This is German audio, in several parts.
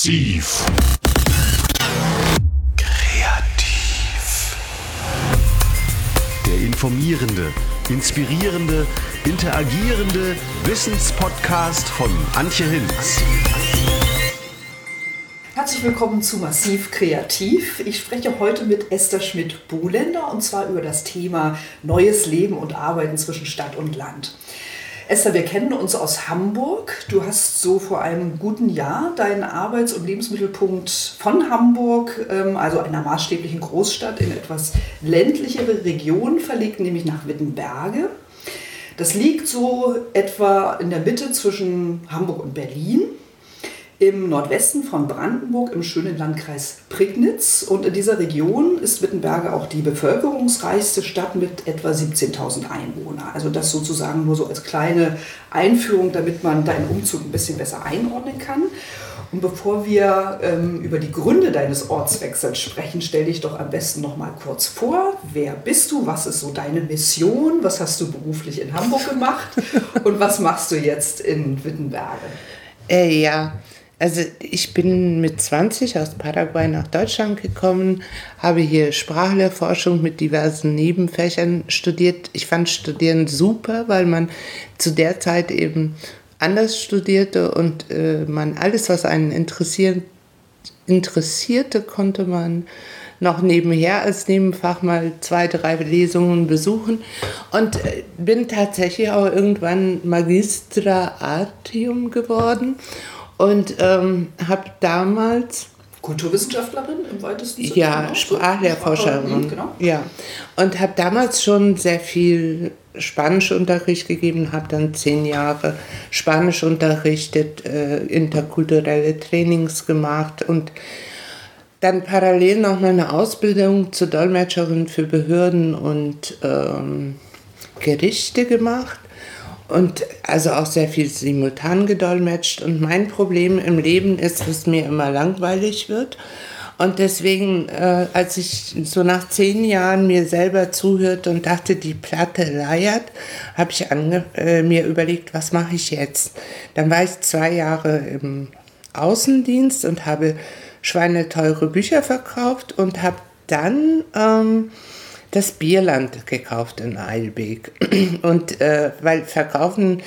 Massiv. Kreativ. Der informierende, inspirierende, interagierende Wissenspodcast von Antje Hinz. Herzlich willkommen zu Massiv Kreativ. Ich spreche heute mit Esther Schmidt-Buhländer und zwar über das Thema neues Leben und Arbeiten zwischen Stadt und Land. Esther, wir kennen uns aus Hamburg. Du hast so vor einem guten Jahr deinen Arbeits- und Lebensmittelpunkt von Hamburg, ähm, also einer maßstäblichen Großstadt, in etwas ländlichere Region verlegt, nämlich nach Wittenberge. Das liegt so etwa in der Mitte zwischen Hamburg und Berlin im Nordwesten von Brandenburg im schönen Landkreis Prignitz. Und in dieser Region ist Wittenberge auch die bevölkerungsreichste Stadt mit etwa 17.000 Einwohnern. Also das sozusagen nur so als kleine Einführung, damit man deinen Umzug ein bisschen besser einordnen kann. Und bevor wir ähm, über die Gründe deines Ortswechsels sprechen, stell dich doch am besten noch mal kurz vor. Wer bist du? Was ist so deine Mission? Was hast du beruflich in Hamburg gemacht? Und was machst du jetzt in Wittenberge? Äh, ja, also ich bin mit 20 aus Paraguay nach Deutschland gekommen, habe hier Sprachlehrforschung mit diversen Nebenfächern studiert. Ich fand Studieren super, weil man zu der Zeit eben anders studierte und äh, man alles, was einen interessiert, interessierte, konnte man noch nebenher als Nebenfach mal zwei, drei Lesungen besuchen und äh, bin tatsächlich auch irgendwann Magistra Artium geworden und ähm, habe damals Kulturwissenschaftlerin im weitesten Sinne? Ja. Sprachlehrforscherin. Genau. Ja. Und habe damals schon sehr viel Spanischunterricht gegeben, habe dann zehn Jahre Spanisch unterrichtet, äh, interkulturelle Trainings gemacht und dann parallel noch meine Ausbildung zur Dolmetscherin für Behörden und ähm, Gerichte gemacht und also auch sehr viel simultan gedolmetscht. Und mein Problem im Leben ist, dass mir immer langweilig wird. Und deswegen, äh, als ich so nach zehn Jahren mir selber zuhörte und dachte, die Platte leiert, habe ich äh, mir überlegt, was mache ich jetzt? Dann war ich zwei Jahre im Außendienst und habe schweineteure Bücher verkauft und habe dann ähm, das Bierland gekauft in Eilbek. Und äh, weil Verkaufen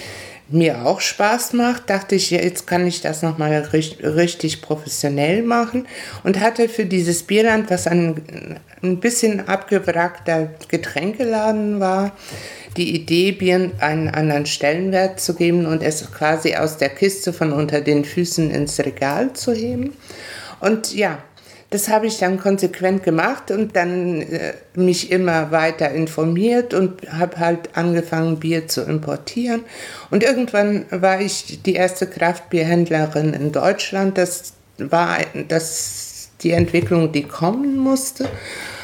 mir auch Spaß macht, dachte ich, jetzt kann ich das nochmal richtig, richtig professionell machen und hatte für dieses Bierland, was ein, ein bisschen abgewrackter Getränkeladen war, die Idee, Bier einen anderen Stellenwert zu geben und es quasi aus der Kiste von unter den Füßen ins Regal zu heben. Und ja, das habe ich dann konsequent gemacht und dann äh, mich immer weiter informiert und habe halt angefangen, Bier zu importieren. Und irgendwann war ich die erste Kraftbierhändlerin in Deutschland. Das war das, die Entwicklung, die kommen musste.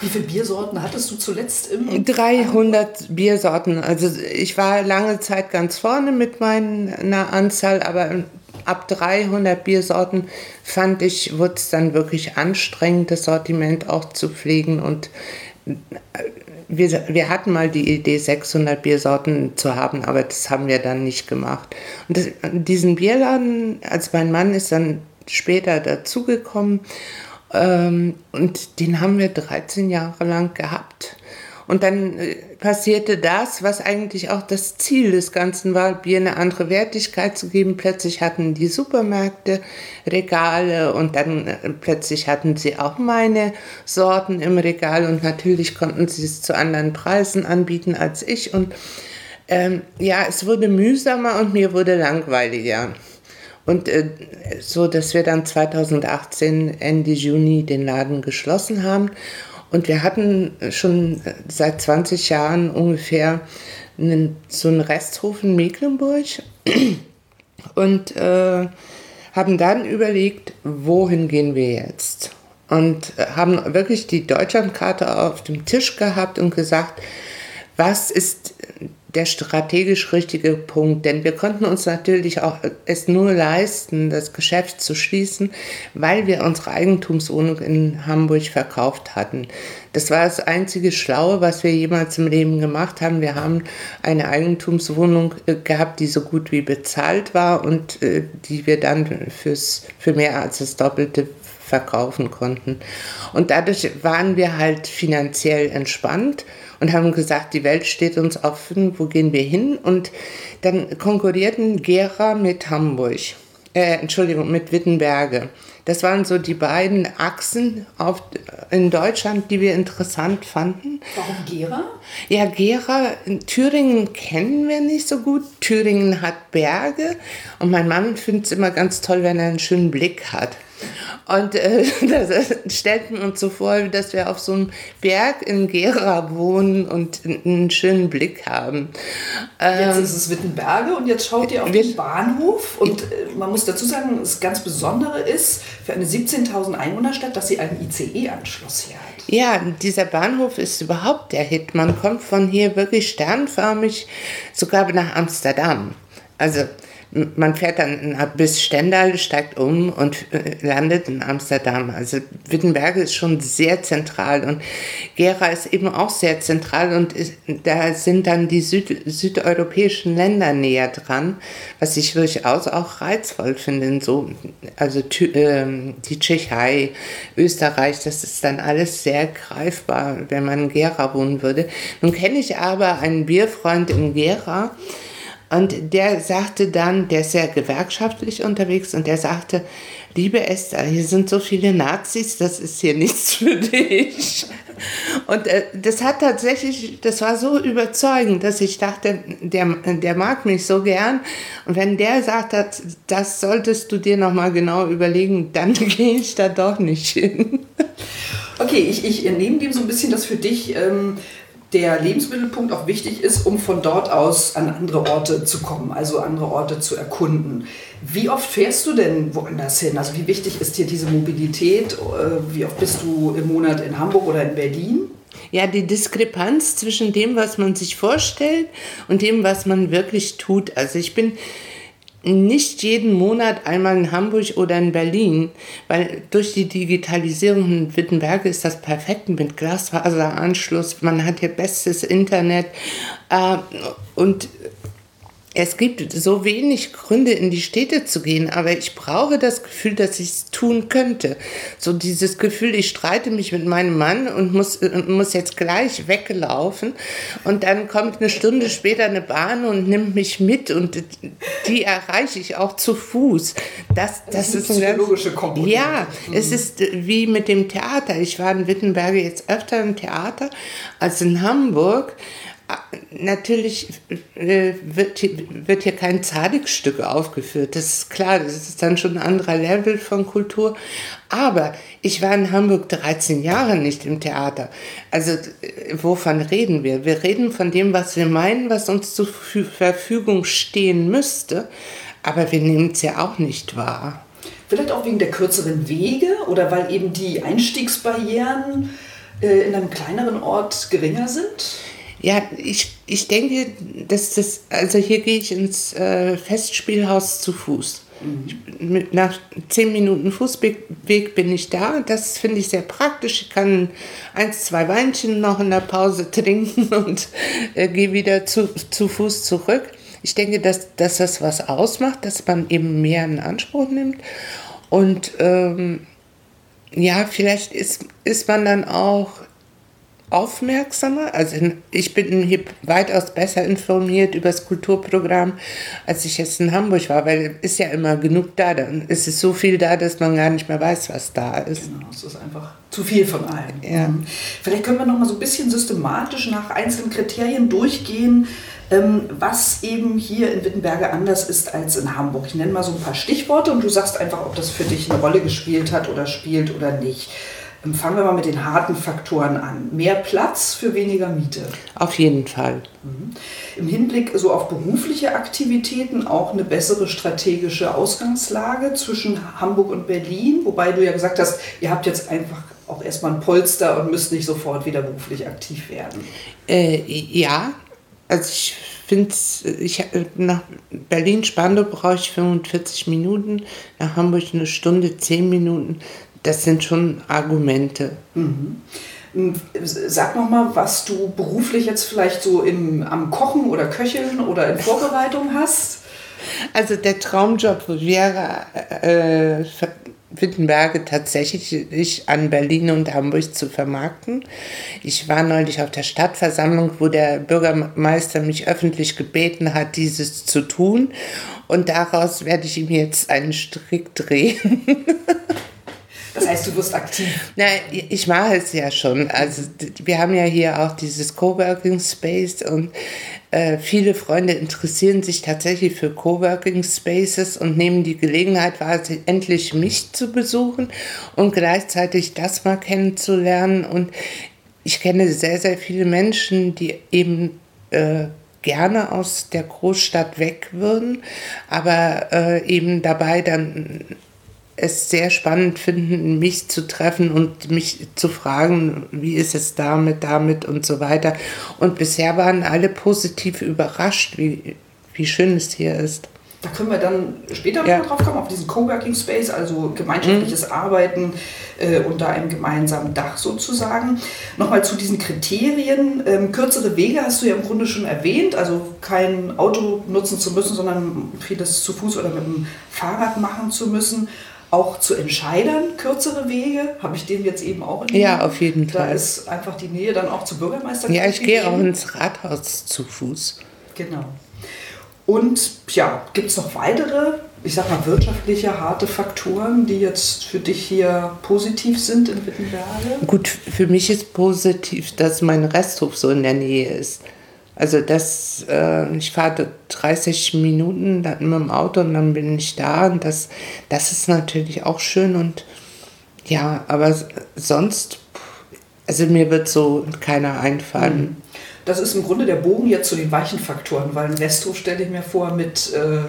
Wie viele Biersorten hattest du zuletzt im? 300 Biersorten. Also ich war lange Zeit ganz vorne mit meiner Anzahl, aber ab 300 Biersorten fand ich, wurde es dann wirklich anstrengend, das Sortiment auch zu pflegen und äh, wir, wir hatten mal die Idee, 600 Biersorten zu haben, aber das haben wir dann nicht gemacht. Und das, diesen Bierladen, als mein Mann ist dann später dazugekommen ähm, und den haben wir 13 Jahre lang gehabt. Und dann äh, passierte das, was eigentlich auch das Ziel des Ganzen war, Bier eine andere Wertigkeit zu geben. Plötzlich hatten die Supermärkte Regale und dann äh, plötzlich hatten sie auch meine Sorten im Regal und natürlich konnten sie es zu anderen Preisen anbieten als ich. Und ähm, ja, es wurde mühsamer und mir wurde langweiliger. Und äh, so, dass wir dann 2018 Ende Juni den Laden geschlossen haben und wir hatten schon seit 20 Jahren ungefähr einen, so einen Resthof in Mecklenburg und äh, haben dann überlegt, wohin gehen wir jetzt? Und haben wirklich die Deutschlandkarte auf dem Tisch gehabt und gesagt, was ist der strategisch richtige Punkt, denn wir konnten uns natürlich auch es nur leisten, das Geschäft zu schließen, weil wir unsere Eigentumswohnung in Hamburg verkauft hatten. Das war das einzige Schlaue, was wir jemals im Leben gemacht haben. Wir haben eine Eigentumswohnung äh, gehabt, die so gut wie bezahlt war und äh, die wir dann fürs, für mehr als das Doppelte verkaufen konnten. Und dadurch waren wir halt finanziell entspannt und haben gesagt, die Welt steht uns offen, wo gehen wir hin? Und dann konkurrierten Gera mit Hamburg, äh, Entschuldigung, mit Wittenberge. Das waren so die beiden Achsen auf, in Deutschland, die wir interessant fanden. Warum Gera? Ja, Gera, Thüringen kennen wir nicht so gut. Thüringen hat Berge und mein Mann findet es immer ganz toll, wenn er einen schönen Blick hat. Und äh, das stellten wir uns so vor, dass wir auf so einem Berg in Gera wohnen und einen schönen Blick haben. Ähm, jetzt ist es Wittenberge und jetzt schaut ihr auf den Bahnhof. Und äh, man muss dazu sagen, das ganz Besondere ist für eine 17.000 Einwohnerstadt, dass sie einen ICE-Anschluss hier hat. Ja, dieser Bahnhof ist überhaupt der Hit. Man kommt von hier wirklich sternförmig sogar nach Amsterdam. Also man fährt dann bis Stendal, steigt um und äh, landet in Amsterdam. Also Wittenberg ist schon sehr zentral und Gera ist eben auch sehr zentral und ist, da sind dann die Süd, südeuropäischen Länder näher dran, was ich durchaus auch reizvoll finde. So, also äh, die Tschechei, Österreich, das ist dann alles sehr greifbar, wenn man in Gera wohnen würde. Nun kenne ich aber einen Bierfreund in Gera, und der sagte dann, der ist sehr gewerkschaftlich unterwegs und der sagte, liebe Esther, hier sind so viele Nazis, das ist hier nichts für dich. Und äh, das hat tatsächlich, das war so überzeugend, dass ich dachte, der, der mag mich so gern. Und wenn der sagt, das, das solltest du dir nochmal genau überlegen, dann gehe ich da doch nicht hin. Okay, ich, ich nehme dem so ein bisschen das für dich. Ähm der Lebensmittelpunkt auch wichtig ist, um von dort aus an andere Orte zu kommen, also andere Orte zu erkunden. Wie oft fährst du denn woanders hin? Also wie wichtig ist dir diese Mobilität? Äh, wie oft bist du im Monat in Hamburg oder in Berlin? Ja, die Diskrepanz zwischen dem, was man sich vorstellt und dem, was man wirklich tut. Also ich bin nicht jeden Monat einmal in Hamburg oder in Berlin, weil durch die Digitalisierung in Wittenberg ist das perfekt mit Glasfaseranschluss. Man hat hier bestes Internet äh, und es gibt so wenig Gründe, in die Städte zu gehen, aber ich brauche das Gefühl, dass ich es tun könnte. So dieses Gefühl, ich streite mich mit meinem Mann und muss, muss jetzt gleich weglaufen und dann kommt eine Stunde später eine Bahn und nimmt mich mit und die erreiche ich auch zu Fuß. Das, das, das ist eine psychologische Komponente. Ja, mhm. es ist wie mit dem Theater. Ich war in Wittenberge jetzt öfter im Theater als in Hamburg natürlich äh, wird, wird hier kein Zadig-Stück aufgeführt. Das ist klar, das ist dann schon ein anderer Level von Kultur. Aber ich war in Hamburg 13 Jahre nicht im Theater. Also äh, wovon reden wir? Wir reden von dem, was wir meinen, was uns zur Verfügung stehen müsste. Aber wir nehmen es ja auch nicht wahr. Vielleicht auch wegen der kürzeren Wege oder weil eben die Einstiegsbarrieren äh, in einem kleineren Ort geringer sind? Ja, ich, ich denke, dass das, also hier gehe ich ins äh, Festspielhaus zu Fuß. Mhm. mit, nach zehn Minuten Fußweg bin ich da. Das finde ich sehr praktisch. Ich kann eins, zwei Weinchen noch in der Pause trinken und äh, gehe wieder zu, zu Fuß zurück. Ich denke, dass, dass das was ausmacht, dass man eben mehr in Anspruch nimmt. Und ähm, ja, vielleicht ist, ist man dann auch aufmerksamer. Also ich bin hier weitaus besser informiert über das Kulturprogramm, als ich jetzt in Hamburg war, weil es ist ja immer genug da. Dann ist es so viel da, dass man gar nicht mehr weiß, was da ist. Genau, es ist einfach zu viel von allem. Ja. Mhm. Vielleicht können wir noch mal so ein bisschen systematisch nach einzelnen Kriterien durchgehen, ähm, was eben hier in Wittenberge anders ist als in Hamburg. Ich nenne mal so ein paar Stichworte und du sagst einfach, ob das für dich eine Rolle gespielt hat oder spielt oder nicht. Fangen wir mal mit den harten Faktoren an. Mehr Platz für weniger Miete. Auf jeden Fall. Mhm. Im Hinblick so auf berufliche Aktivitäten auch eine bessere strategische Ausgangslage zwischen Hamburg und Berlin, wobei du ja gesagt hast, ihr habt jetzt einfach auch erstmal ein Polster und müsst nicht sofort wieder beruflich aktiv werden. Äh, ja, also ich finde, ich, nach Berlin-Spandau brauche ich 45 Minuten, nach Hamburg eine Stunde, 10 Minuten. Das sind schon Argumente. Mhm. Sag noch mal, was du beruflich jetzt vielleicht so im, am Kochen oder Köcheln oder in Vorbereitung hast. Also der Traumjob wäre äh, Wittenberge tatsächlich an Berlin und Hamburg zu vermarkten. Ich war neulich auf der Stadtversammlung, wo der Bürgermeister mich öffentlich gebeten hat, dieses zu tun. Und daraus werde ich ihm jetzt einen Strick drehen. Das heißt, du wirst aktiv. Na, ich mache es ja schon. Also wir haben ja hier auch dieses Coworking Space und äh, viele Freunde interessieren sich tatsächlich für Coworking Spaces und nehmen die Gelegenheit wahr, endlich mich zu besuchen und gleichzeitig das mal kennenzulernen. Und ich kenne sehr, sehr viele Menschen, die eben äh, gerne aus der Großstadt weg würden, aber äh, eben dabei dann es sehr spannend finden, mich zu treffen und mich zu fragen, wie ist es damit, damit und so weiter. Und bisher waren alle positiv überrascht, wie, wie schön es hier ist. Da können wir dann später ja. drauf kommen, auf diesen Coworking Space, also gemeinschaftliches mhm. Arbeiten äh, unter einem gemeinsamen Dach sozusagen. Nochmal zu diesen Kriterien. Ähm, kürzere Wege hast du ja im Grunde schon erwähnt, also kein Auto nutzen zu müssen, sondern vieles zu Fuß oder mit dem Fahrrad machen zu müssen auch zu Entscheidern kürzere Wege, habe ich dem jetzt eben auch in Ja, auf jeden da Fall. Da ist einfach die Nähe dann auch zum Bürgermeister. Ja, ich gehe auch ins Rathaus zu Fuß. Genau. Und ja, gibt es noch weitere, ich sag mal, wirtschaftliche, harte Faktoren, die jetzt für dich hier positiv sind in Wittenberge? Gut, für mich ist positiv, dass mein Resthof so in der Nähe ist. Also das, äh, ich fahre 30 Minuten dann mit dem Auto und dann bin ich da und das, das ist natürlich auch schön und ja, aber sonst, also mir wird so keiner einfallen. Mhm. Das ist im Grunde der Bogen jetzt zu den weichen Faktoren, weil ein Resthof stelle ich mir vor mit äh,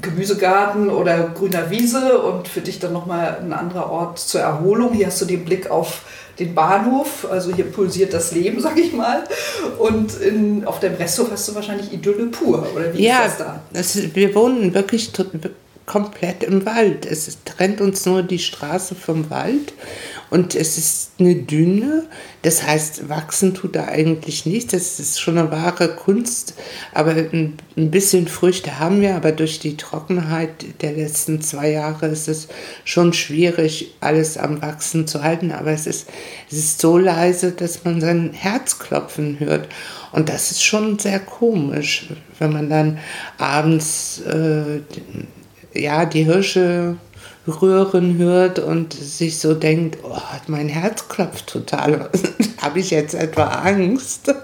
Gemüsegarten oder grüner Wiese und für dich dann nochmal ein anderer Ort zur Erholung. Hier hast du den Blick auf den Bahnhof, also hier pulsiert das Leben, sag ich mal. Und in, auf dem Resthof hast du wahrscheinlich Idylle pur, oder wie ja, ist das da? Das, wir wohnen wirklich komplett im Wald. Es trennt uns nur die Straße vom Wald und es ist eine Düne. Das heißt, wachsen tut da eigentlich nichts. Das ist schon eine wahre Kunst. Aber ein, bisschen Früchte haben wir, aber durch die Trockenheit der letzten zwei Jahre ist es schon schwierig, alles am Wachsen zu halten. Aber es ist, es ist so leise, dass man sein Herz klopfen hört. Und das ist schon sehr komisch, wenn man dann abends äh, ja, die Hirsche rühren hört und sich so denkt, oh, mein Herz klopft total. Habe ich jetzt etwa Angst?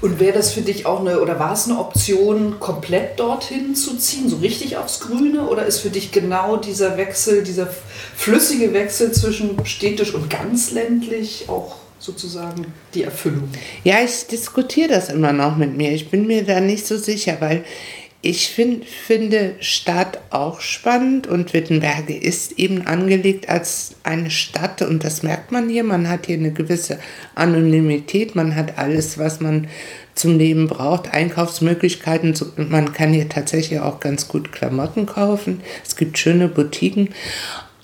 Und wäre das für dich auch eine, oder war es eine Option, komplett dorthin zu ziehen, so richtig aufs Grüne? Oder ist für dich genau dieser Wechsel, dieser flüssige Wechsel zwischen städtisch und ganz ländlich auch sozusagen die Erfüllung? Ja, ich diskutiere das immer noch mit mir. Ich bin mir da nicht so sicher, weil ich find, finde Stadt auch spannend und Wittenberge ist eben angelegt als eine Stadt und das merkt man hier. Man hat hier eine gewisse Anonymität, man hat alles, was man zum Leben braucht, Einkaufsmöglichkeiten. Man kann hier tatsächlich auch ganz gut Klamotten kaufen. Es gibt schöne Boutiquen.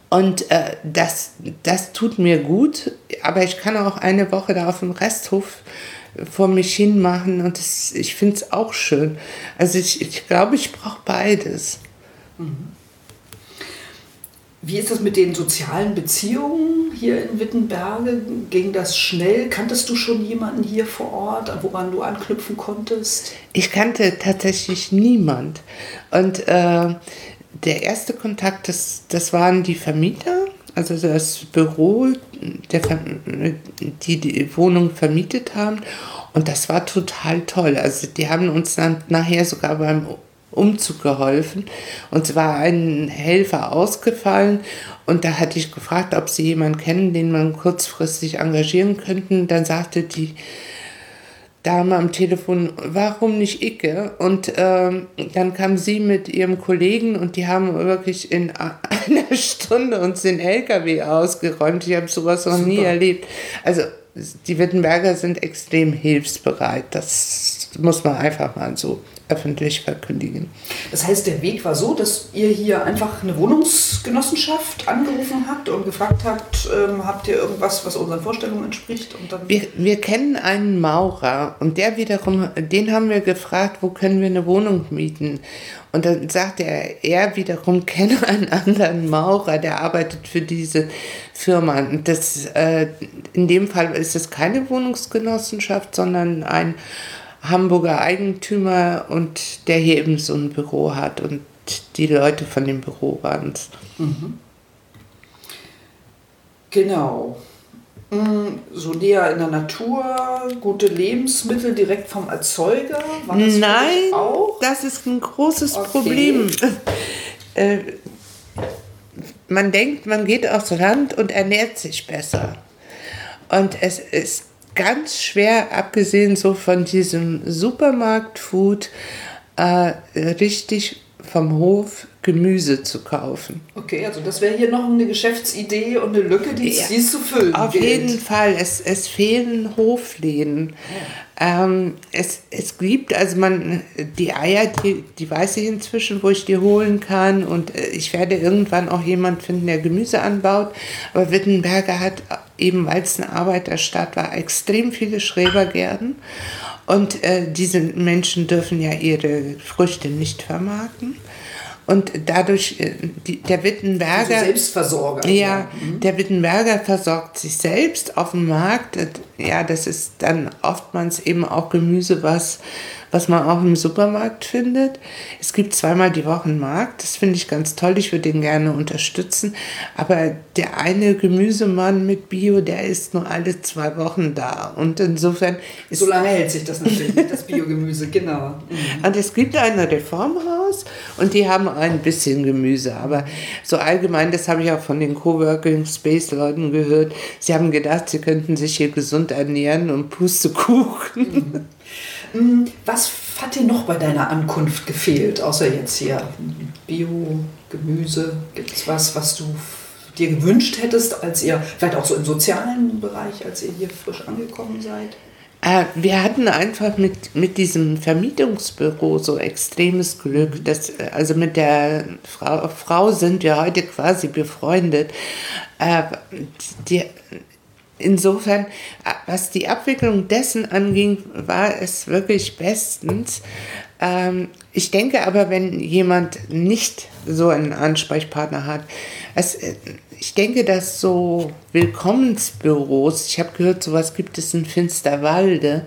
Und äh, das, das tut mir gut, aber ich kann auch eine Woche da auf dem Resthof vor mich hin machen und das, ich finde es auch schön. Also ich, ich glaube, ich brauche beides. Mhm. Wie ist das mit den sozialen Beziehungen hier in Wittenberge? Ging das schnell? Kanntest du schon jemanden hier vor Ort, woran du anknüpfen konntest? Ich kannte tatsächlich niemand. Und äh, der erste Kontakt, das, das waren die Vermieter also das Büro, der, die die Wohnung vermietet haben. Und das war total toll. Also die haben uns dann nachher sogar beim Umzug geholfen. Und es war ein Helfer ausgefallen. Und da hatte ich gefragt, ob sie jemanden kennen, den man kurzfristig engagieren könnten. Dann sagte die Dame am Telefon, warum nicht Icke? Und ähm, dann kam sie mit ihrem Kollegen und die haben wirklich in einer Stunde uns den LKW ausgeräumt. Ich habe sowas noch Super. nie erlebt. Also die Wittenberger sind extrem hilfsbereit. Das muss man einfach mal so öffentlich verkündigen. Das heißt, der Weg war so, dass ihr hier einfach eine Wohnungsgenossenschaft angerufen habt und gefragt habt, ähm, habt ihr irgendwas, was unseren Vorstellungen entspricht? Und dann wir, wir kennen einen Maurer und der wiederum, den haben wir gefragt, wo können wir eine Wohnung mieten? Und dann sagte er, er wiederum kenne einen anderen Maurer, der arbeitet für diese Firma. Und das, äh, in dem Fall ist es keine Wohnungsgenossenschaft, sondern ein Hamburger Eigentümer und der hier eben so ein Büro hat und die Leute von dem Büro waren es. Mhm. Genau. Mm, so näher in der Natur, gute Lebensmittel direkt vom Erzeuger? War das Nein, auch? das ist ein großes okay. Problem. äh, man denkt, man geht aufs Land und ernährt sich besser. Und es ist ganz schwer, abgesehen so von diesem Supermarktfood, äh, richtig vom Hof Gemüse zu kaufen. Okay, also das wäre hier noch eine Geschäftsidee und eine Lücke, die ja, es zu füllen Auf gilt. jeden Fall. Es, es fehlen Hofläden. Ja. Ähm, es, es gibt, also man, die Eier, die, die weiß ich inzwischen, wo ich die holen kann. Und äh, ich werde irgendwann auch jemand finden, der Gemüse anbaut. Aber Wittenberger hat eben, weil es eine Arbeiterstadt war, extrem viele Schrebergärten. Und äh, diese Menschen dürfen ja ihre Früchte nicht vermarkten. Und dadurch, äh, die, der Wittenberger. Also Selbstversorger. Ja, mhm. der Wittenberger versorgt sich selbst auf dem Markt. Ja, das ist dann oftmals eben auch Gemüse, was was man auch im Supermarkt findet. Es gibt zweimal die Woche einen Markt, das finde ich ganz toll, ich würde den gerne unterstützen. Aber der eine Gemüsemann mit Bio, der ist nur alle zwei Wochen da. Und insofern ist. So lange hält sich das natürlich nicht, das Biogemüse, genau. Mhm. Und es gibt ein Reformhaus und die haben ein bisschen Gemüse. Aber so allgemein, das habe ich auch von den Coworking Space Leuten gehört, sie haben gedacht, sie könnten sich hier gesund ernähren und Pustekuchen. Mhm. Hm, was hat dir noch bei deiner Ankunft gefehlt, außer jetzt hier Bio, Gemüse? Gibt es was, was du dir gewünscht hättest, als ihr, vielleicht auch so im sozialen Bereich, als ihr hier frisch angekommen seid? Äh, wir hatten einfach mit, mit diesem Vermietungsbüro so extremes Glück. Dass, also mit der Frau, Frau sind wir heute quasi befreundet. Äh, die, insofern, was die Abwicklung dessen anging, war es wirklich bestens. Ähm, ich denke aber, wenn jemand nicht so einen Ansprechpartner hat, es, ich denke, dass so Willkommensbüros, ich habe gehört, sowas gibt es in Finsterwalde,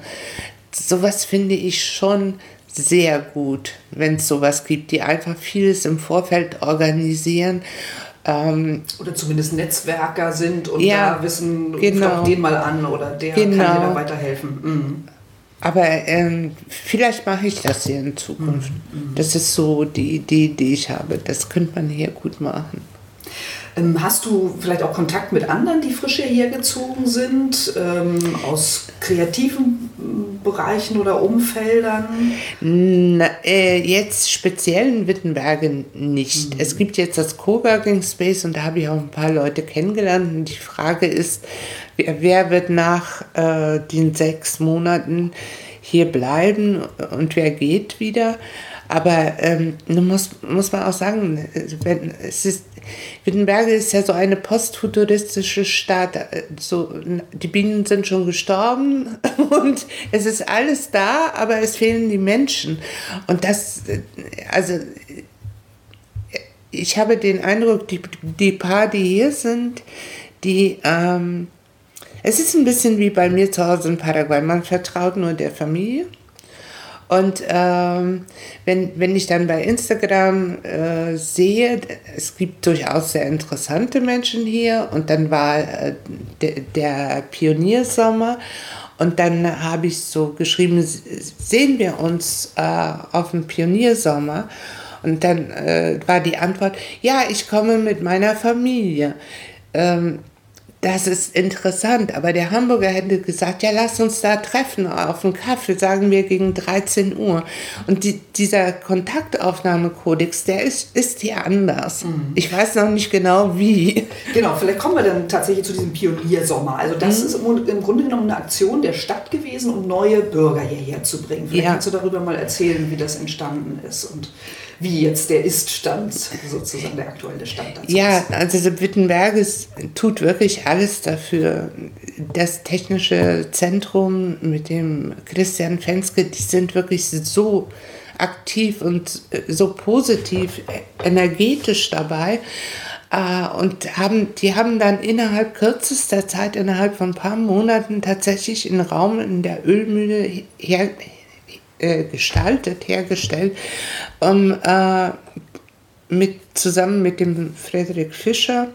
sowas finde ich schon sehr gut, wenn es sowas gibt, die einfach vieles im Vorfeld organisieren ähm, oder zumindest Netzwerker sind und ja, da wissen, genau. den mal an oder der genau. kann mir da weiterhelfen. Mhm. Aber ähm, vielleicht mache ich das hier in Zukunft. Mhm. Das ist so die Idee, die ich habe. Das könnte man hier gut machen. Ähm, hast du vielleicht auch Kontakt mit anderen, die frisch hierher gezogen sind, ähm, aus kreativen Bereichen oder Umfeldern? Na, äh, jetzt speziell in Wittenbergen nicht. Mhm. Es gibt jetzt das Coworking Space und da habe ich auch ein paar Leute kennengelernt. Und die Frage ist, wer, wer wird nach äh, den sechs Monaten hier bleiben und wer geht wieder? Aber ähm, muss, muss man auch sagen, wenn, es ist, Wittenberge ist ja so eine postfuturistische Stadt. So, die Bienen sind schon gestorben und es ist alles da, aber es fehlen die Menschen. Und das, also ich habe den Eindruck, die, die paar, die hier sind, die, ähm, es ist ein bisschen wie bei mir zu Hause in Paraguay. Man vertraut nur der Familie. Und ähm, wenn, wenn ich dann bei Instagram äh, sehe, es gibt durchaus sehr interessante Menschen hier und dann war äh, de, der Pioniersommer und dann habe ich so geschrieben, sehen wir uns äh, auf dem Pioniersommer? Und dann äh, war die Antwort, ja, ich komme mit meiner Familie. Ähm, das ist interessant, aber der Hamburger hätte gesagt, ja, lass uns da treffen auf einen Kaffee, sagen wir gegen 13 Uhr. Und die, dieser Kontaktaufnahmekodex, der ist, ist hier anders. Mhm. Ich weiß noch nicht genau wie. Genau, vielleicht kommen wir dann tatsächlich zu diesem Pioniersommer. Also das mhm. ist im, im, Grunde genommen eine Aktion der Stadt gewesen, um neue Bürger hierher zu bringen. Vielleicht ja. kannst du darüber mal erzählen, wie das entstanden ist und wie jetzt der Ist-Stand, sozusagen der aktuelle Stand dazu Ja, also Wittenberg ist, tut wirklich alles dafür. Das technische Zentrum mit dem Christian Fenske, die sind wirklich so aktiv und so positiv, energetisch dabei. Äh, und haben, die haben dann innerhalb kürzester Zeit, innerhalb von ein paar Monaten tatsächlich einen Raum in der Ölmühle her, äh, gestaltet, hergestellt, um äh, mit, zusammen mit dem Frederik Fischer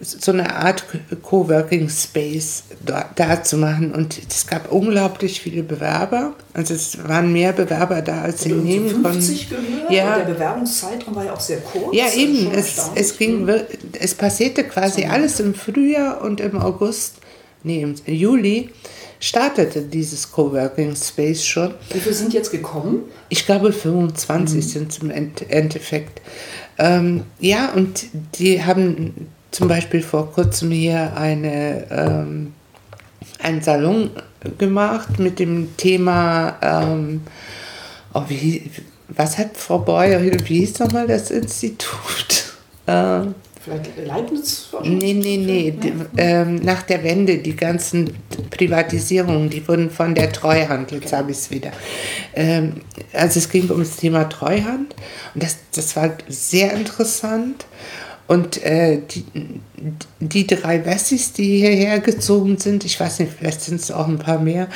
so eine Art Coworking Space da, zu machen. Und es gab unglaublich viele Bewerber. Also es waren mehr Bewerber da, als sie nehmen konnten. Gehört, ja. der Bewerbungszeitraum war ja auch sehr kurz. Ja, eben. Es, es, ging, es passierte quasi alles im Frühjahr und im August, nee, im Juli startete dieses Coworking Space schon. Wie viele sind jetzt gekommen? Ich glaube 25 mhm. sind zum Endeffekt. Ähm, ja, und die haben zum Beispiel vor kurzem hier eine, ähm, einen Salon gemacht mit dem Thema, ähm, oh, wie, was hat Frau Beuer, wie hieß nochmal das Institut? Ähm, Vielleicht Leibniz? Nee, nee, nee. Die, ähm, nach der Wende, die ganzen Privatisierungen, die wurden von der Treuhand, jetzt habe ich es wieder. Ähm, also es ging um das Thema Treuhand und das, das war sehr interessant. Und äh, die, die drei Wessis, die hierher gezogen sind, ich weiß nicht, vielleicht sind es auch ein paar mehr,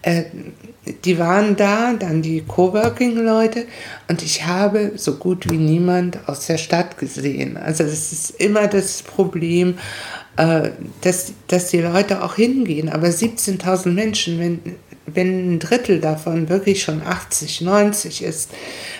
äh, die waren da, dann die Coworking-Leute und ich habe so gut wie niemand aus der Stadt gesehen. Also das ist immer das Problem, äh, dass, dass die Leute auch hingehen. Aber 17.000 Menschen, wenn, wenn ein Drittel davon wirklich schon 80, 90 ist,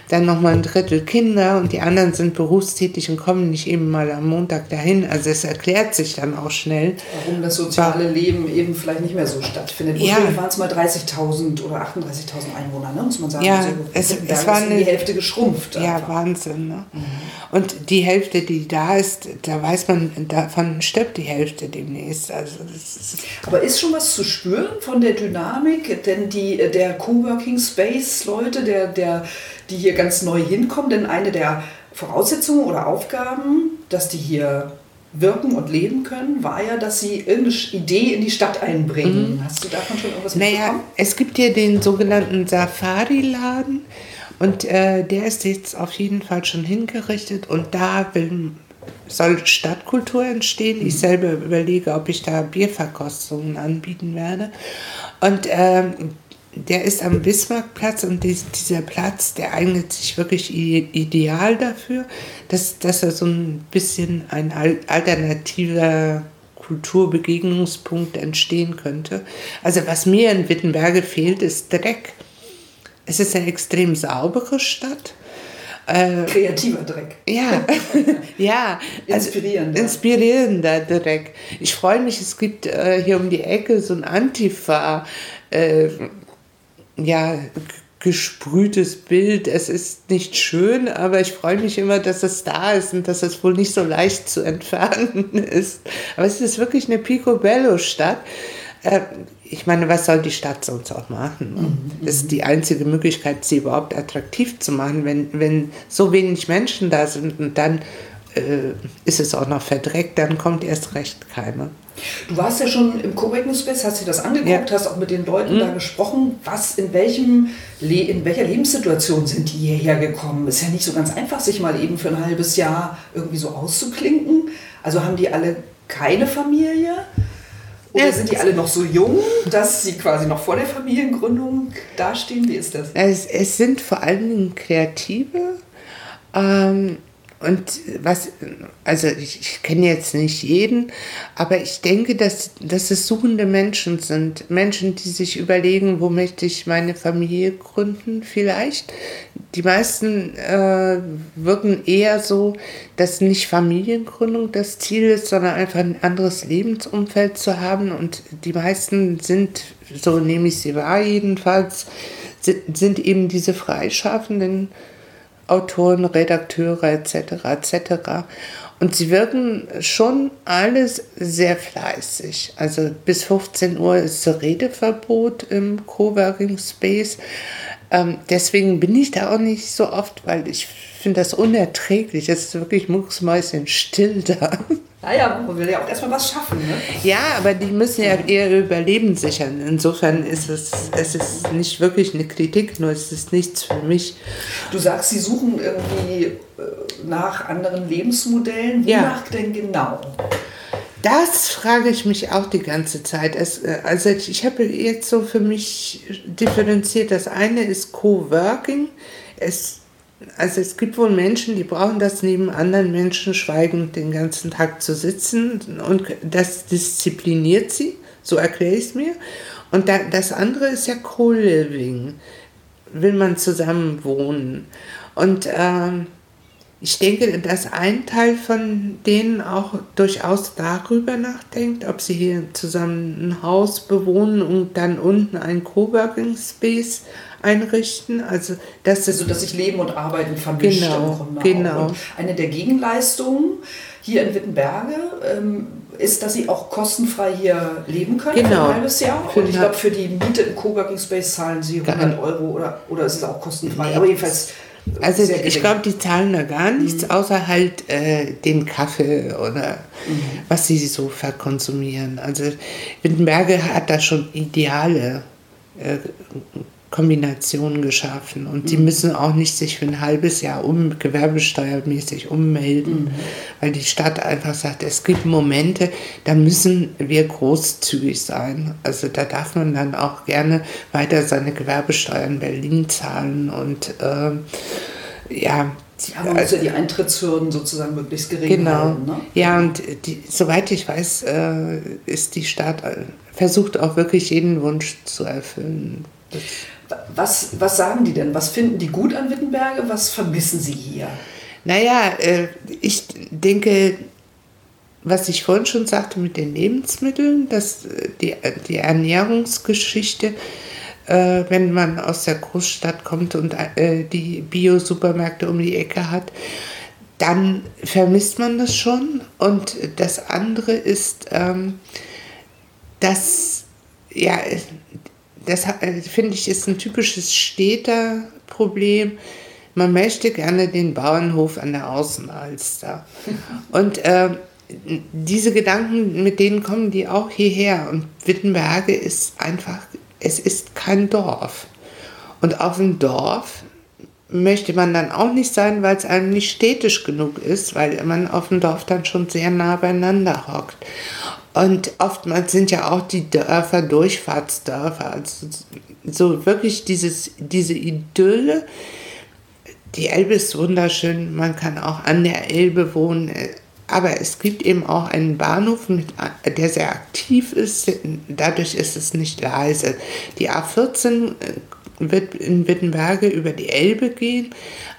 dann nochmal ein Drittel Kinder und die anderen sind berufstätig und kommen nicht eben mal am Montag dahin. Also es erklärt sich dann auch schnell. Warum das soziale Leben eben vielleicht nicht mehr so stattfindet. Ja. waren es mal 30.000 oder 38.000 Einwohner, ne? muss man sagen. Ja, also, es, es war eine, die Hälfte geschrumpft. Ja, einfach. Wahnsinn. Ne? Mhm. Und die Hälfte, die da ist, da weiß man, davon stirbt die Hälfte demnächst. Also ist Aber ist schon was zu spüren von der Dynamik? Denn die, der Coworking Space Leute, der, der die hier ganz neu hinkommen. Denn eine der Voraussetzungen oder Aufgaben, dass die hier wirken und leben können, war ja, dass sie irgendeine Idee in die Stadt einbringen. Mhm. Hast du davon schon irgendwas naja, mitbekommen? Es gibt hier den sogenannten Safari-Laden und äh, der ist jetzt auf jeden Fall schon hingerichtet und da will, soll Stadtkultur entstehen. Ich selber überlege, ob ich da Bierverkostungen anbieten werde. Und ähm, der ist am Bismarckplatz und dieser Platz, der eignet sich wirklich ideal dafür, dass, dass er so ein bisschen ein alternativer Kulturbegegnungspunkt entstehen könnte. Also was mir in Wittenberge fehlt, ist Dreck. Es ist eine extrem saubere Stadt. Äh, Kreativer Dreck. Ja, ja. Also inspirierender. Inspirierender Dreck. Ich freue mich, es gibt äh, hier um die Ecke so ein Antifa. Äh, ja, gesprühtes Bild. Es ist nicht schön, aber ich freue mich immer, dass es da ist und dass es wohl nicht so leicht zu entfernen ist. Aber es ist wirklich eine Picobello-Stadt. Äh, ich meine, was soll die Stadt sonst auch machen? Mhm. Das ist die einzige Möglichkeit, sie überhaupt attraktiv zu machen, wenn, wenn so wenig Menschen da sind und dann äh, ist es auch noch verdreckt, dann kommt erst recht keiner. Du warst ja schon im Coworking Space, hast dir das angeguckt, ja. hast auch mit den Leuten mhm. da gesprochen. Was, in, welchem, in welcher Lebenssituation sind die hierher gekommen? Ist ja nicht so ganz einfach, sich mal eben für ein halbes Jahr irgendwie so auszuklinken. Also haben die alle keine Familie? Oder sind die alle noch so jung, dass sie quasi noch vor der Familiengründung dastehen? Wie ist das? Es, es sind vor allen Dingen Kreative. Ähm, und was, also ich, ich kenne jetzt nicht jeden, aber ich denke, dass, dass es suchende Menschen sind. Menschen, die sich überlegen, wo möchte ich meine Familie gründen, vielleicht. Die meisten äh, wirken eher so, dass nicht Familiengründung das Ziel ist, sondern einfach ein anderes Lebensumfeld zu haben. Und die meisten sind, so nehme ich sie wahr jedenfalls, sind, sind eben diese freischaffenden Autoren, Redakteure etc. etc. Und sie wirken schon alles sehr fleißig. Also bis 15 Uhr ist Redeverbot im Coworking Space. Ähm, deswegen bin ich da auch nicht so oft, weil ich finde das unerträglich. Es ist wirklich mucksmäuschen still da. Naja, man will ja auch erstmal was schaffen. Ne? Ja, aber die müssen ja ihr Überleben sichern. Insofern ist es, es ist nicht wirklich eine Kritik, nur es ist nichts für mich. Du sagst, sie suchen irgendwie äh, nach anderen Lebensmodellen. Wonach ja. denn genau? Das frage ich mich auch die ganze Zeit. Es, äh, also ich habe jetzt so für mich differenziert. Das eine ist Coworking. Es also es gibt wohl Menschen, die brauchen das neben anderen Menschen schweigend den ganzen Tag zu sitzen und das diszipliniert sie, so erkläre ich es mir. Und da, das andere ist ja Co-Living, will man zusammen wohnen. Und ähm, ich denke, dass ein Teil von denen auch durchaus darüber nachdenkt, ob sie hier zusammen ein Haus bewohnen und dann unten einen Coworking Space einrichten. Also, dass, also, dass sich Leben und Arbeiten vermischt. Genau, genau. Und eine der Gegenleistungen hier in Wittenberge ähm, ist, dass sie auch kostenfrei hier leben können genau. für ein halbes Jahr. Und ich glaube, für die Miete im Coworking Space zahlen sie 100 Euro oder, oder ist es auch kostenfrei. Nee. Aber jedenfalls also ich glaube, die zahlen da gar nichts, mhm. außer halt äh, den Kaffee oder mhm. was sie so verkonsumieren. Also Wittenberge hat da schon ideale äh, Kombinationen geschaffen und die mhm. müssen auch nicht sich für ein halbes Jahr um gewerbesteuermäßig ummelden, mhm. weil die Stadt einfach sagt, es gibt Momente, da müssen wir großzügig sein. Also da darf man dann auch gerne weiter seine Gewerbesteuer in Berlin zahlen und äh, ja, ja, man muss ja die Eintrittshürden sozusagen möglichst gering genau. halten. Ne? Ja, und die, soweit ich weiß, äh, ist die Stadt äh, versucht auch wirklich jeden Wunsch zu erfüllen. Das was, was sagen die denn? Was finden die gut an Wittenberge? Was vermissen sie hier? Naja, äh, ich denke, was ich vorhin schon sagte mit den Lebensmitteln, dass äh, die, die Ernährungsgeschichte, äh, wenn man aus der Großstadt kommt und die Bio-Supermärkte um die Ecke hat, dann vermisst man das schon. Und das andere ist, ähm, dass ja, das äh, finde ich ist ein typisches Städterproblem. Man möchte gerne den Bauernhof an der Außenalster. Und äh, diese Gedanken, mit denen kommen die auch hierher. Und Wittenberge ist einfach, es ist kein Dorf. Und auf dem Dorf möchte man dann auch nicht sein, weil es einem nicht städtisch genug ist, weil man auf dem Dorf dann schon sehr nah beieinander hockt. Und oftmals sind ja auch die Dörfer Durchfahrtsdörfer. Also so wirklich dieses, diese Idylle. Die Elbe ist wunderschön, man kann auch an der Elbe wohnen. Aber es gibt eben auch einen Bahnhof, mit, der sehr aktiv ist. Dadurch ist es nicht leise. Die A14 wird in Wittenberge über die Elbe gehen.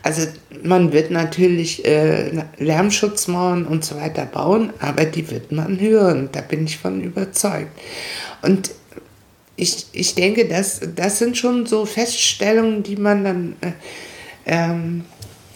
Also man wird natürlich äh, Lärmschutzmauern und so weiter bauen, aber die wird man hören, da bin ich von überzeugt. Und ich, ich denke, das, das sind schon so Feststellungen, die man dann äh, ähm,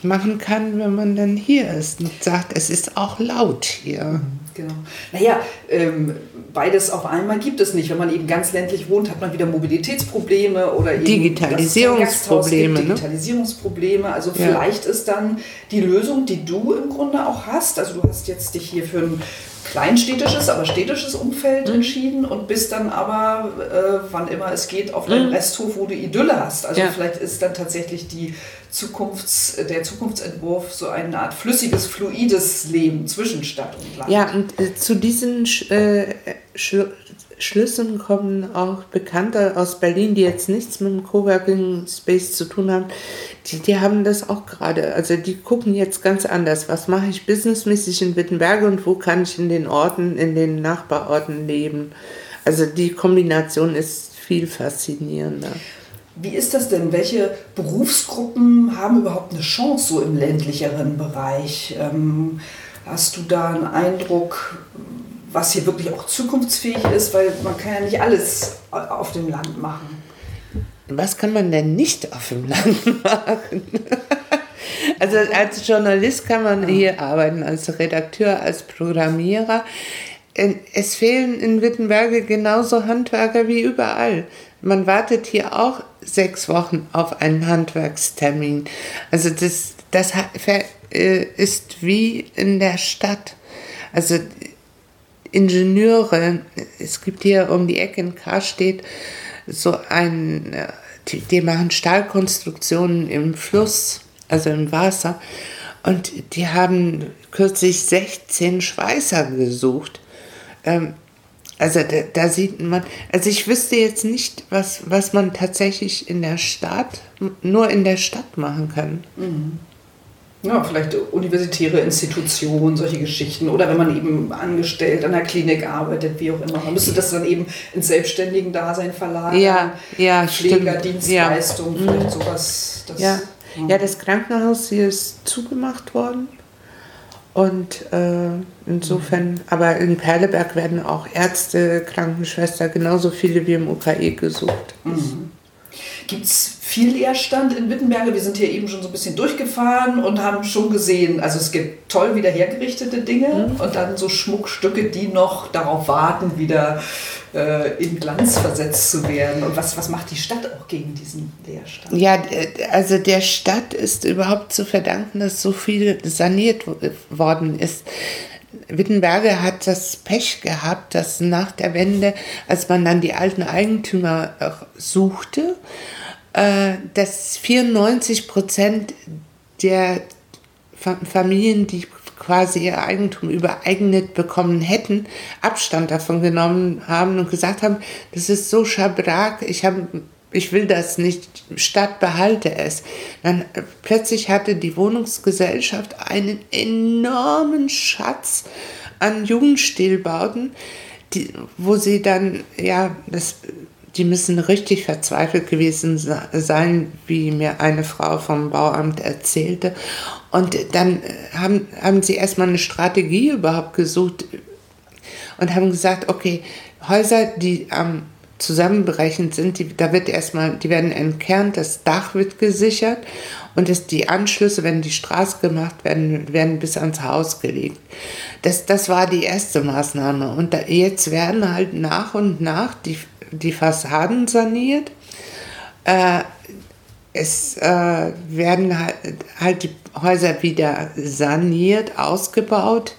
machen kann, wenn man dann hier ist und sagt, es ist auch laut hier. Mhm, genau. Naja, ähm, beides auf einmal gibt es nicht. Wenn man eben ganz ländlich wohnt, hat man wieder Mobilitätsprobleme oder eben Digitalisierungsprobleme. Gibt, ne? Digitalisierungsprobleme. Also ja. vielleicht ist dann die Lösung, die du im Grunde auch hast. Also du hast jetzt dich hier für ein kleinstädtisches, aber städtisches Umfeld mhm. entschieden und bist dann aber, äh, wann immer es geht, auf deinem mhm. Resthof, wo du Idylle hast. Also ja. vielleicht ist dann tatsächlich die Zukunfts-, der Zukunftsentwurf so eine Art flüssiges, fluides Leben zwischen Stadt und Land. Ja, und äh, zu diesen äh, Schlüsseln kommen auch Bekannte aus Berlin, die jetzt nichts mit dem Coworking Space zu tun haben, die, die haben das auch gerade. Also die gucken jetzt ganz anders. Was mache ich businessmäßig in Wittenberge und wo kann ich in den Orten, in den Nachbarorten leben? Also die Kombination ist viel faszinierender. Wie ist das denn? Welche Berufsgruppen haben überhaupt eine Chance so im ländlicheren Bereich? Ähm, hast du da einen Eindruck, was hier wirklich auch zukunftsfähig ist? Weil man kann ja nicht alles auf dem Land machen. Was kann man denn nicht auf dem Land machen? Also als Journalist kann man hier arbeiten, als Redakteur, als Programmierer. Es fehlen in Wittenberge genauso Handwerker wie überall. Man wartet hier auch sechs Wochen auf einen Handwerkstermin. Also das, das äh, ist wie in der Stadt. Also Ingenieure, es gibt hier um die Ecke in Karstedt so ein, die, die machen Stahlkonstruktionen im Fluss, also im Wasser. Und die haben kürzlich 16 Schweißer gesucht. Ähm, also da, da, sieht man, also ich wüsste jetzt nicht, was, was man tatsächlich in der Stadt, nur in der Stadt machen kann. Mhm. Ja, vielleicht universitäre Institutionen, solche Geschichten. Oder wenn man eben angestellt an der Klinik arbeitet, wie auch immer. Man müsste das dann eben ins selbstständigen Dasein verlagern. Ja, ja, Pflegerdienstleistung, ja. vielleicht sowas. Das, ja. ja. ja, das Krankenhaus hier ist zugemacht worden. Und äh, insofern, mhm. aber in Perleberg werden auch Ärzte, Krankenschwester, genauso viele wie im UKE gesucht. Mhm. Gibt es viel Leerstand in Wittenberge? Wir sind hier eben schon so ein bisschen durchgefahren und haben schon gesehen, also es gibt toll wieder hergerichtete Dinge mhm. und dann so Schmuckstücke, die noch darauf warten, wieder äh, in Glanz versetzt zu werden. Und was, was macht die Stadt auch gegen diesen Leerstand? Ja, also der Stadt ist überhaupt zu verdanken, dass so viel saniert worden ist. Wittenberge hat das Pech gehabt, dass nach der Wende, als man dann die alten Eigentümer suchte, äh, dass 94 Prozent der Familien, die quasi ihr Eigentum übereignet bekommen hätten, Abstand davon genommen haben und gesagt haben, das ist so schabrak, ich habe ich will das nicht, Stadt behalte es. Dann äh, plötzlich hatte die Wohnungsgesellschaft einen enormen Schatz an Jugendstilbauten, die, wo sie dann, ja, das die müssen richtig verzweifelt gewesen sein, wie mir eine Frau vom Bauamt erzählte. Und dann äh, haben, haben sie erstmal eine Strategie überhaupt gesucht und haben gesagt, okay, Häuser, die am zusammenbrechend sind, die, da wird erstmal, die werden entkernt, das Dach wird gesichert und das, die Anschlüsse, wenn die Straße gemacht werden, werden bis ans Haus gelegt. Das, das war die erste Maßnahme. Und da, jetzt werden halt nach und nach die die Fassaden saniert. Äh, es äh, werden halt, halt, die Häuser wieder saniert, ausgebaut.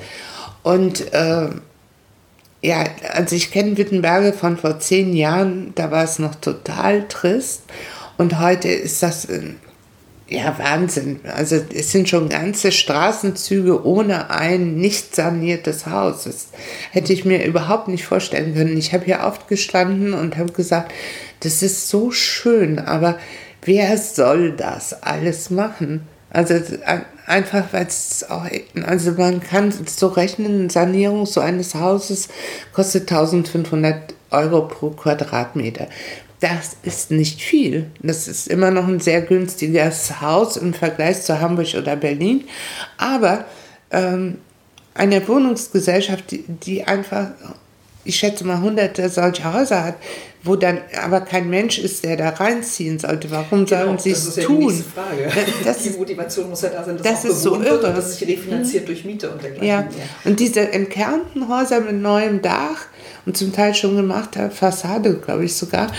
Und äh, ja, also ich kenne Wittenberge von vor zehn Jahren, da war es noch total trist. Und heute ist das ja, Wahnsinn. Also es sind schon ganze Straßenzüge ohne ein nicht saniertes Haus. Das hätte ich mir überhaupt nicht vorstellen können. Ich habe hier oft gestanden und habe gesagt, das ist so schön, aber wer soll das alles machen? Also einfach, weil es auch, also man kann so rechnen, Sanierung so eines Hauses kostet 1500 Euro pro Quadratmeter das ist nicht viel. Das ist immer noch ein sehr günstiges Haus im Vergleich zu Hamburg oder Berlin. Aber ähm, eine Wohnungsgesellschaft, die, die einfach, ich schätze mal, hunderte solcher Häuser hat, wo dann aber kein Mensch ist, der da reinziehen sollte. Warum genau, sollen sie es ja tun? Die, Frage. Das, die Motivation muss ja da sein, dass das ist so irre. und dass sich refinanziert mhm. durch Miete und dergleichen. Ja. Und diese entkernten Häuser mit neuem Dach, und zum Teil schon gemacht hat, Fassade, glaube ich sogar,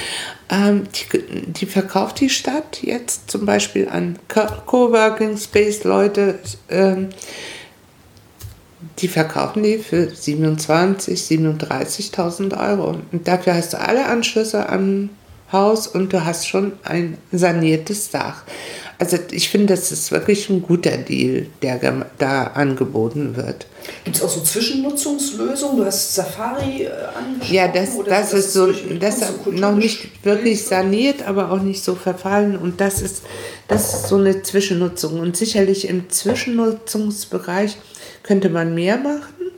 ähm, die, die, verkauft die Stadt jetzt zum Beispiel an Coworking Space Leute, ähm, die verkaufen die für 27.000, 37.000 Euro. Und dafür hast du alle Anschlüsse am Haus und du hast schon ein saniertes Dach. Also ich finde, das ist wirklich ein guter Deal, der da angeboten wird. Gibt es auch so Zwischennutzungslösungen? Du hast Safari äh, angesprochen. Ja, das, das, das ist so, das ist noch nicht wirklich saniert, aber auch nicht so verfallen. Und das ist, das ist so eine Zwischennutzung. Und sicherlich im Zwischennutzungsbereich könnte man mehr machen.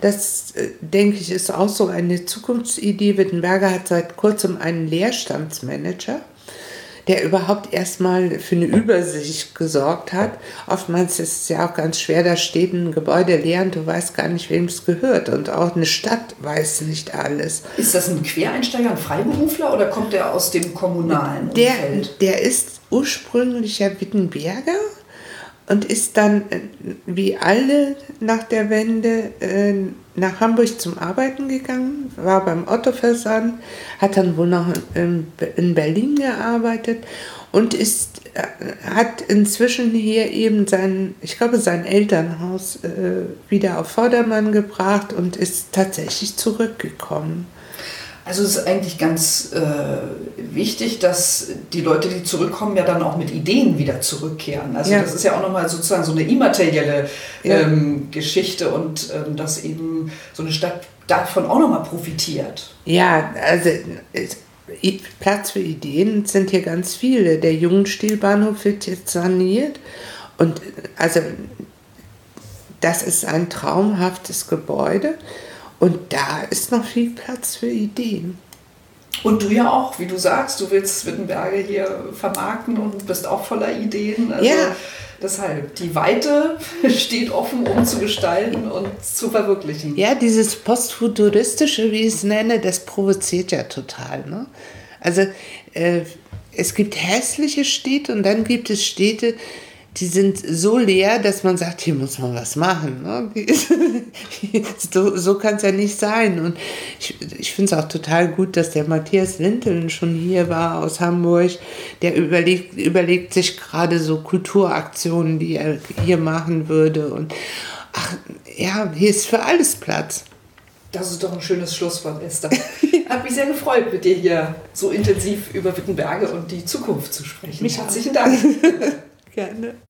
Das, äh, denke ich, ist auch so eine Zukunftsidee. Wittenberger hat seit kurzem einen Leerstandsmanager der überhaupt erstmal für eine Übersicht gesorgt hat. Oftmals ist es ja auch ganz schwer, da steht ein Gebäude leer und du weißt gar nicht, wem es gehört. Und auch eine Stadt weiß nicht alles. Ist das ein Quereinsteiger, ein Freiberufler oder kommt der aus dem kommunalen der, Umfeld? Der ist ursprünglicher Wittenberger und ist dann, äh, wie alle nach der Wende, äh, nach Hamburg zum Arbeiten gegangen, war beim Otto-Versand, hat dann wohl noch in Berlin gearbeitet und ist, äh, hat inzwischen hier eben sein, ich glaube, sein Elternhaus wieder auf Vordermann gebracht und ist tatsächlich zurückgekommen. Also es ist eigentlich ganz äh, wichtig, dass die Leute, die zurückkommen, ja dann auch mit Ideen wieder zurückkehren. Also ja. das ist ja auch nochmal sozusagen so eine immaterielle ja. ähm, Geschichte und ähm, dass eben so eine Stadt davon auch nochmal profitiert. Ja, also es, Platz für Ideen sind hier ganz viele. Der Jugendstilbahnhof wird jetzt saniert und also das ist ein traumhaftes Gebäude. Und da ist noch viel Platz für Ideen. Und du ja auch, wie du sagst, du willst Wittenberge hier vermarkten und bist auch voller Ideen. Also ja. Deshalb, die Weite steht offen, um zu gestalten und zu verwirklichen. Ja, dieses Postfuturistische, wie ich es nenne, das provoziert ja total. Ne? Also äh, es gibt hässliche Städte und dann gibt es Städte, die sind so leer, dass man sagt, hier muss man was machen. Ne? so so kann es ja nicht sein. Und ich, ich finde es auch total gut, dass der Matthias Linteln schon hier war aus Hamburg. Der überlegt, überlegt sich gerade so Kulturaktionen, die er hier machen würde. Und ach, ja, hier ist für alles Platz. Das ist doch ein schönes Schlusswort, Esther. Hat mich sehr gefreut, mit dir hier so intensiv über Wittenberge und die Zukunft zu sprechen. Mich Herzlichen Dank. Gerne.